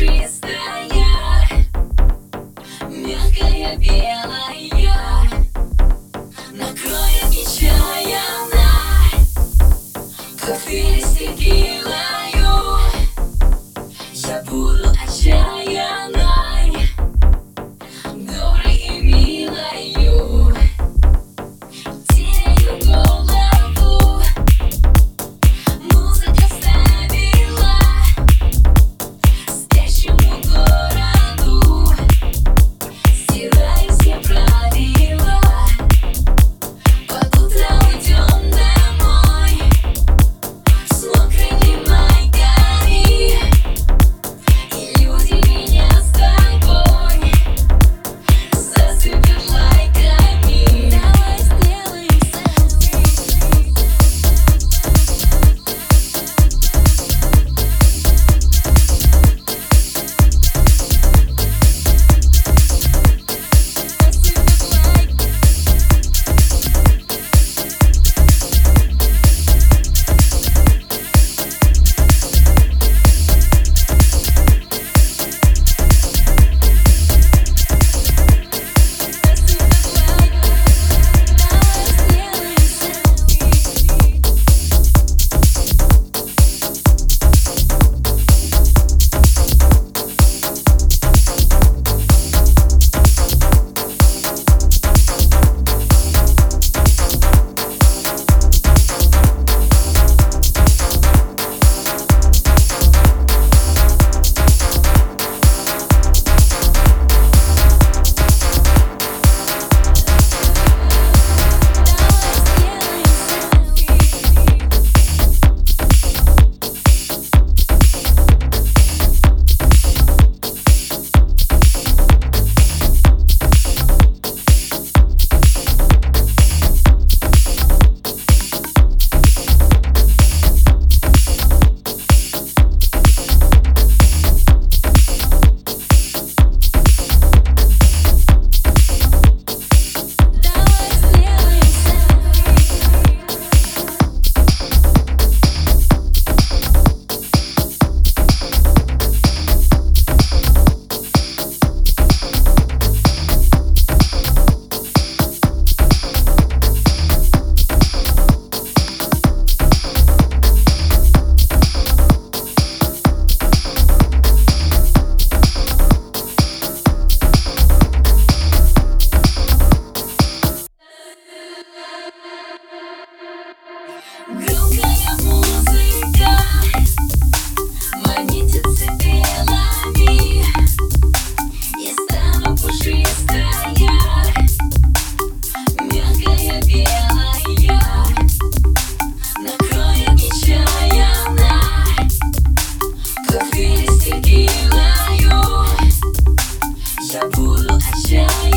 trees. Sisi yuk Sepuluh ajaib